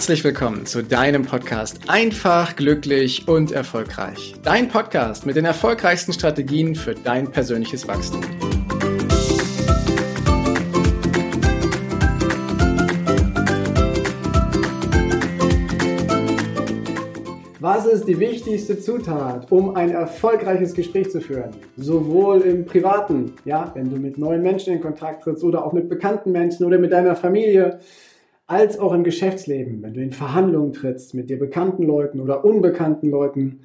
Herzlich willkommen zu deinem Podcast Einfach, glücklich und erfolgreich. Dein Podcast mit den erfolgreichsten Strategien für dein persönliches Wachstum. Was ist die wichtigste Zutat, um ein erfolgreiches Gespräch zu führen? Sowohl im Privaten, ja, wenn du mit neuen Menschen in Kontakt trittst oder auch mit bekannten Menschen oder mit deiner Familie als auch im Geschäftsleben, wenn du in Verhandlungen trittst mit dir bekannten Leuten oder unbekannten Leuten,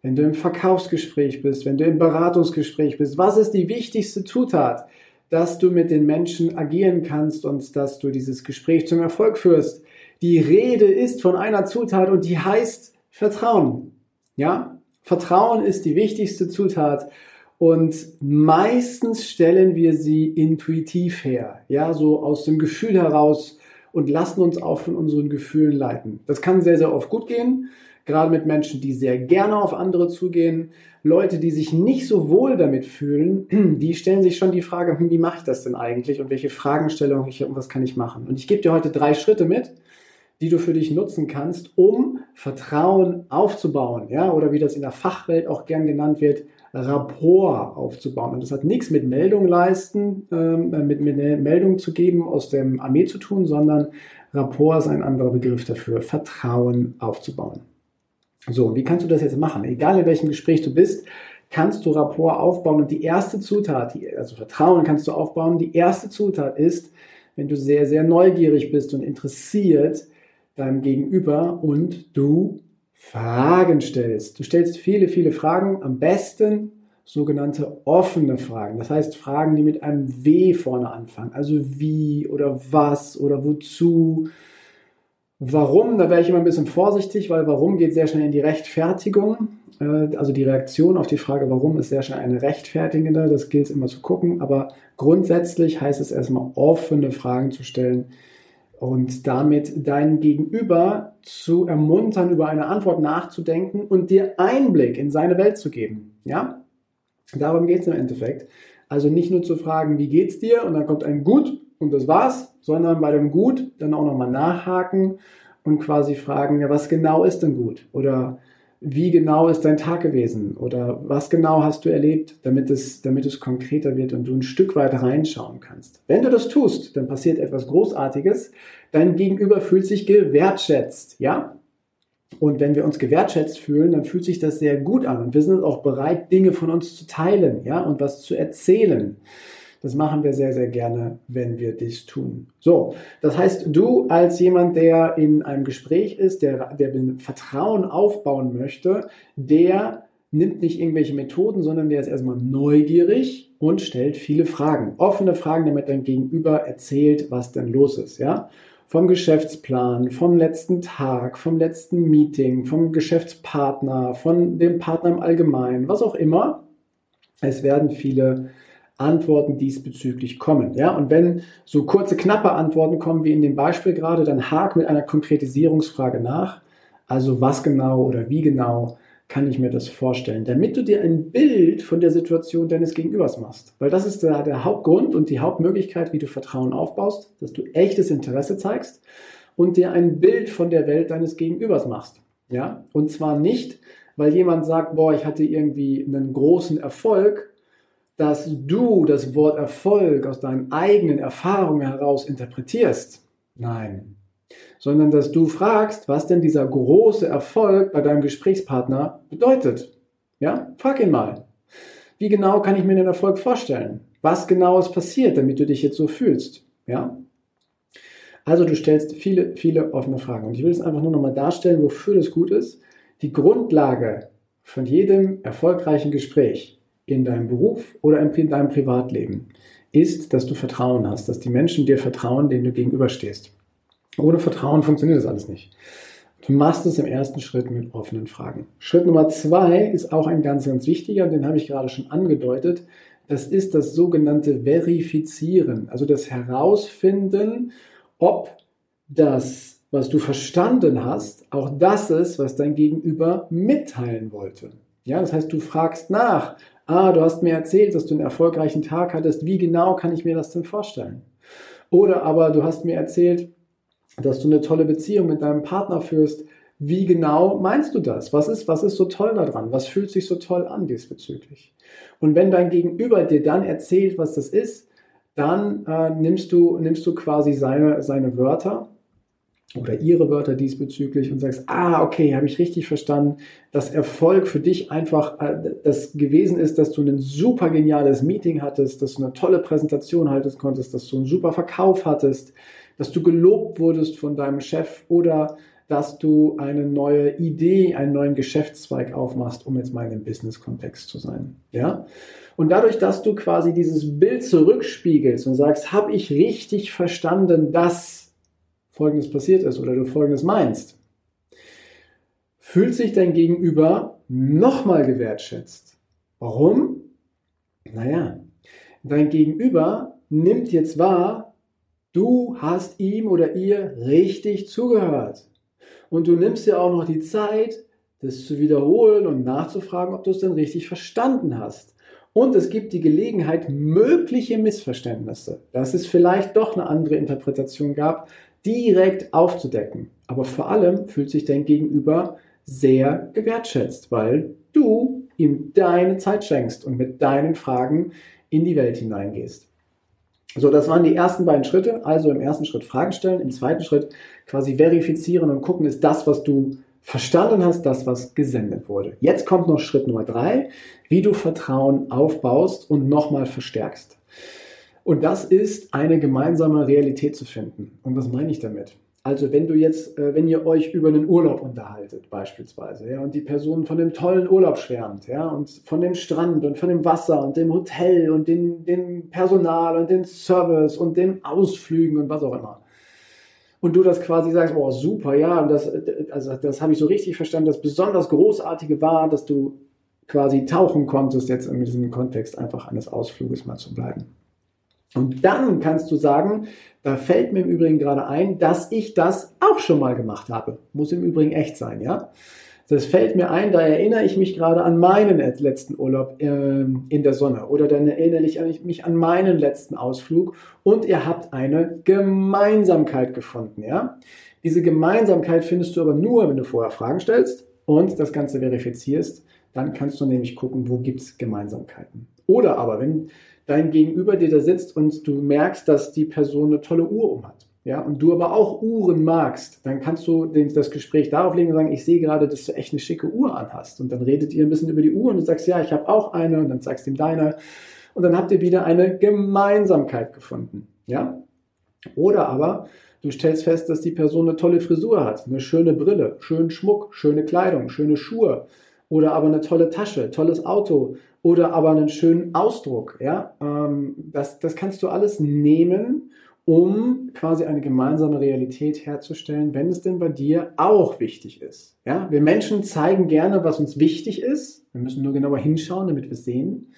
wenn du im Verkaufsgespräch bist, wenn du im Beratungsgespräch bist, was ist die wichtigste Zutat, dass du mit den Menschen agieren kannst und dass du dieses Gespräch zum Erfolg führst? Die Rede ist von einer Zutat und die heißt Vertrauen. Ja? Vertrauen ist die wichtigste Zutat und meistens stellen wir sie intuitiv her, ja, so aus dem Gefühl heraus, und lassen uns auch von unseren Gefühlen leiten. Das kann sehr, sehr oft gut gehen, gerade mit Menschen, die sehr gerne auf andere zugehen. Leute, die sich nicht so wohl damit fühlen, die stellen sich schon die Frage, hm, wie mache ich das denn eigentlich und welche Fragestellungen ich und was kann ich machen? Und ich gebe dir heute drei Schritte mit, die du für dich nutzen kannst, um Vertrauen aufzubauen, ja, oder wie das in der Fachwelt auch gern genannt wird, Rapport aufzubauen. Und das hat nichts mit Meldung leisten, ähm, mit, mit einer Meldung zu geben aus dem Armee zu tun, sondern Rapport ist ein anderer Begriff dafür, Vertrauen aufzubauen. So, wie kannst du das jetzt machen? Egal in welchem Gespräch du bist, kannst du Rapport aufbauen. Und die erste Zutat, also Vertrauen kannst du aufbauen, die erste Zutat ist, wenn du sehr, sehr neugierig bist und interessiert deinem Gegenüber und du Fragen stellst. Du stellst viele, viele Fragen, am besten sogenannte offene Fragen. Das heißt Fragen, die mit einem W vorne anfangen. Also wie oder was oder wozu. Warum, da wäre ich immer ein bisschen vorsichtig, weil warum geht sehr schnell in die Rechtfertigung. Äh, also die Reaktion auf die Frage, warum ist sehr schnell eine rechtfertigende. Das gilt immer zu gucken. Aber grundsätzlich heißt es erstmal offene Fragen zu stellen, und damit dein Gegenüber zu ermuntern, über eine Antwort nachzudenken und dir Einblick in seine Welt zu geben. Ja? Darum geht es im Endeffekt. Also nicht nur zu fragen, wie geht's dir? Und dann kommt ein Gut und das war's, sondern bei dem Gut dann auch nochmal nachhaken und quasi fragen, ja, was genau ist denn gut? Oder wie genau ist dein Tag gewesen oder was genau hast du erlebt, damit es, damit es konkreter wird und du ein Stück weit reinschauen kannst. Wenn du das tust, dann passiert etwas Großartiges. Dein Gegenüber fühlt sich gewertschätzt, ja? Und wenn wir uns gewertschätzt fühlen, dann fühlt sich das sehr gut an und wir sind auch bereit, Dinge von uns zu teilen, ja, und was zu erzählen. Das machen wir sehr, sehr gerne, wenn wir dies tun. So, das heißt, du als jemand, der in einem Gespräch ist, der, der Vertrauen aufbauen möchte, der nimmt nicht irgendwelche Methoden, sondern der ist erstmal neugierig und stellt viele Fragen. Offene Fragen, damit dein Gegenüber erzählt, was denn los ist, ja? Vom Geschäftsplan, vom letzten Tag, vom letzten Meeting, vom Geschäftspartner, von dem Partner im Allgemeinen, was auch immer. Es werden viele Antworten diesbezüglich kommen. Ja, und wenn so kurze, knappe Antworten kommen wie in dem Beispiel gerade, dann hak mit einer Konkretisierungsfrage nach. Also was genau oder wie genau kann ich mir das vorstellen, damit du dir ein Bild von der Situation deines Gegenübers machst. Weil das ist der, der Hauptgrund und die Hauptmöglichkeit, wie du Vertrauen aufbaust, dass du echtes Interesse zeigst und dir ein Bild von der Welt deines Gegenübers machst. Ja, und zwar nicht, weil jemand sagt, boah, ich hatte irgendwie einen großen Erfolg dass du das Wort Erfolg aus deinen eigenen Erfahrungen heraus interpretierst. Nein. Sondern dass du fragst, was denn dieser große Erfolg bei deinem Gesprächspartner bedeutet. Ja, frag ihn mal. Wie genau kann ich mir den Erfolg vorstellen? Was genau ist passiert, damit du dich jetzt so fühlst? Ja? Also du stellst viele, viele offene Fragen. Und ich will es einfach nur nochmal darstellen, wofür das gut ist. Die Grundlage von jedem erfolgreichen Gespräch in deinem Beruf oder in deinem Privatleben ist, dass du Vertrauen hast, dass die Menschen dir vertrauen, denen du gegenüberstehst. Ohne Vertrauen funktioniert das alles nicht. Du machst es im ersten Schritt mit offenen Fragen. Schritt Nummer zwei ist auch ein ganz, ganz wichtiger, den habe ich gerade schon angedeutet. Das ist das sogenannte Verifizieren, also das Herausfinden, ob das, was du verstanden hast, auch das ist, was dein Gegenüber mitteilen wollte. Ja, das heißt, du fragst nach, ah, du hast mir erzählt, dass du einen erfolgreichen Tag hattest, wie genau kann ich mir das denn vorstellen? Oder aber du hast mir erzählt, dass du eine tolle Beziehung mit deinem Partner führst. Wie genau meinst du das? Was ist, was ist so toll daran? Was fühlt sich so toll an diesbezüglich? Und wenn dein Gegenüber dir dann erzählt, was das ist, dann äh, nimmst, du, nimmst du quasi seine, seine Wörter oder ihre Wörter diesbezüglich und sagst, ah, okay, habe ich richtig verstanden, dass Erfolg für dich einfach äh, das gewesen ist, dass du ein super geniales Meeting hattest, dass du eine tolle Präsentation halten konntest, dass du einen super Verkauf hattest, dass du gelobt wurdest von deinem Chef oder dass du eine neue Idee, einen neuen Geschäftszweig aufmachst, um jetzt mal in dem Business-Kontext zu sein. Ja? Und dadurch, dass du quasi dieses Bild zurückspiegelst und sagst, habe ich richtig verstanden, dass Folgendes passiert ist oder du Folgendes meinst, fühlt sich dein Gegenüber nochmal gewertschätzt. Warum? Naja, dein Gegenüber nimmt jetzt wahr, du hast ihm oder ihr richtig zugehört. Und du nimmst dir auch noch die Zeit, das zu wiederholen und nachzufragen, ob du es denn richtig verstanden hast. Und es gibt die Gelegenheit, mögliche Missverständnisse, dass es vielleicht doch eine andere Interpretation gab, direkt aufzudecken. Aber vor allem fühlt sich dein Gegenüber sehr gewertschätzt, weil du ihm deine Zeit schenkst und mit deinen Fragen in die Welt hineingehst. So, das waren die ersten beiden Schritte. Also im ersten Schritt Fragen stellen, im zweiten Schritt quasi verifizieren und gucken, ist das, was du verstanden hast, das, was gesendet wurde. Jetzt kommt noch Schritt Nummer drei, wie du Vertrauen aufbaust und nochmal verstärkst. Und das ist eine gemeinsame Realität zu finden. Und was meine ich damit? Also wenn du jetzt, äh, wenn ihr euch über einen Urlaub unterhaltet beispielsweise, ja, und die Person von dem tollen Urlaub schwärmt, ja, und von dem Strand und von dem Wasser und dem Hotel und dem, dem Personal und dem Service und den Ausflügen und was auch immer. Und du das quasi sagst, oh super, ja, und das, also das habe ich so richtig verstanden. Das besonders Großartige war, dass du quasi tauchen konntest, jetzt in diesem Kontext einfach eines Ausfluges mal zu bleiben. Und dann kannst du sagen, da fällt mir im Übrigen gerade ein, dass ich das auch schon mal gemacht habe. Muss im Übrigen echt sein, ja? Das fällt mir ein, da erinnere ich mich gerade an meinen letzten Urlaub äh, in der Sonne oder dann erinnere ich mich an meinen letzten Ausflug und ihr habt eine Gemeinsamkeit gefunden, ja? Diese Gemeinsamkeit findest du aber nur, wenn du vorher Fragen stellst und das Ganze verifizierst. Dann kannst du nämlich gucken, wo gibt es Gemeinsamkeiten. Oder aber, wenn dein Gegenüber dir da sitzt und du merkst, dass die Person eine tolle Uhr um hat. Ja, und du aber auch Uhren magst, dann kannst du das Gespräch darauf legen und sagen, ich sehe gerade, dass du echt eine schicke Uhr anhast. Und dann redet ihr ein bisschen über die Uhr und du sagst, ja, ich habe auch eine und dann zeigst du ihm deine. Und dann habt ihr wieder eine Gemeinsamkeit gefunden. Ja? Oder aber du stellst fest, dass die Person eine tolle Frisur hat, eine schöne Brille, schönen Schmuck, schöne Kleidung, schöne Schuhe oder aber eine tolle Tasche, tolles Auto oder aber einen schönen Ausdruck. Ja? Ähm, das, das kannst du alles nehmen, um quasi eine gemeinsame Realität herzustellen, wenn es denn bei dir auch wichtig ist. Ja? Wir Menschen zeigen gerne, was uns wichtig ist. Wir müssen nur genauer hinschauen, damit wir es sehen.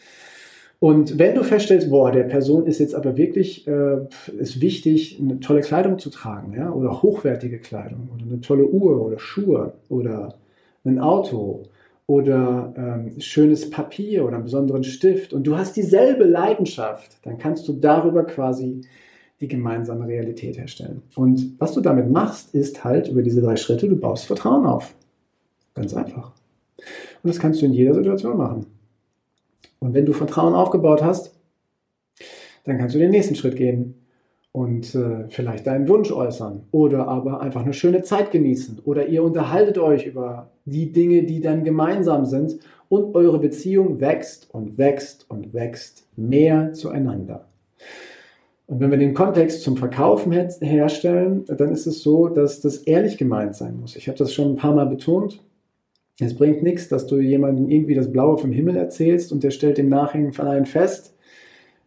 Und wenn du feststellst, boah, der Person ist jetzt aber wirklich, äh, ist wichtig, eine tolle Kleidung zu tragen, ja, oder hochwertige Kleidung, oder eine tolle Uhr oder Schuhe oder ein Auto oder ähm, schönes Papier oder einen besonderen Stift und du hast dieselbe Leidenschaft, dann kannst du darüber quasi die gemeinsame Realität herstellen. Und was du damit machst, ist halt über diese drei Schritte, du baust Vertrauen auf. Ganz einfach. Und das kannst du in jeder Situation machen. Und wenn du Vertrauen aufgebaut hast, dann kannst du den nächsten Schritt gehen und äh, vielleicht deinen Wunsch äußern oder aber einfach eine schöne Zeit genießen oder ihr unterhaltet euch über die Dinge, die dann gemeinsam sind und eure Beziehung wächst und wächst und wächst mehr zueinander. Und wenn wir den Kontext zum Verkaufen her herstellen, dann ist es so, dass das ehrlich gemeint sein muss. Ich habe das schon ein paar Mal betont. Es bringt nichts, dass du jemandem irgendwie das Blaue vom Himmel erzählst und der stellt im Nachhinein fest,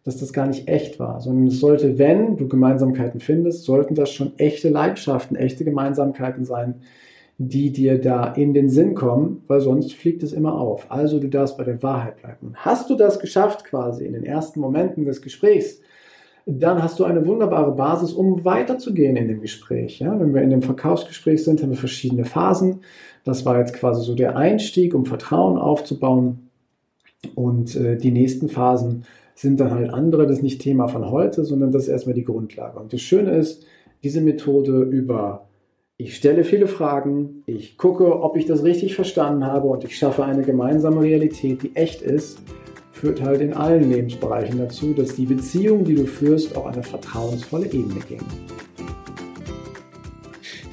dass das gar nicht echt war, sondern es sollte, wenn du Gemeinsamkeiten findest, sollten das schon echte Leidenschaften, echte Gemeinsamkeiten sein, die dir da in den Sinn kommen, weil sonst fliegt es immer auf. Also du darfst bei der Wahrheit bleiben. Hast du das geschafft quasi in den ersten Momenten des Gesprächs, dann hast du eine wunderbare Basis, um weiterzugehen in dem Gespräch. Ja, wenn wir in dem Verkaufsgespräch sind, haben wir verschiedene Phasen. Das war jetzt quasi so der Einstieg, um Vertrauen aufzubauen. Und äh, die nächsten Phasen sind dann halt andere. Das nicht Thema von heute, sondern das ist erstmal die Grundlage. Und das Schöne ist, diese Methode über ich stelle viele Fragen, ich gucke, ob ich das richtig verstanden habe und ich schaffe eine gemeinsame Realität, die echt ist, führt halt in allen Lebensbereichen dazu, dass die Beziehung, die du führst, auf eine vertrauensvolle Ebene gehen.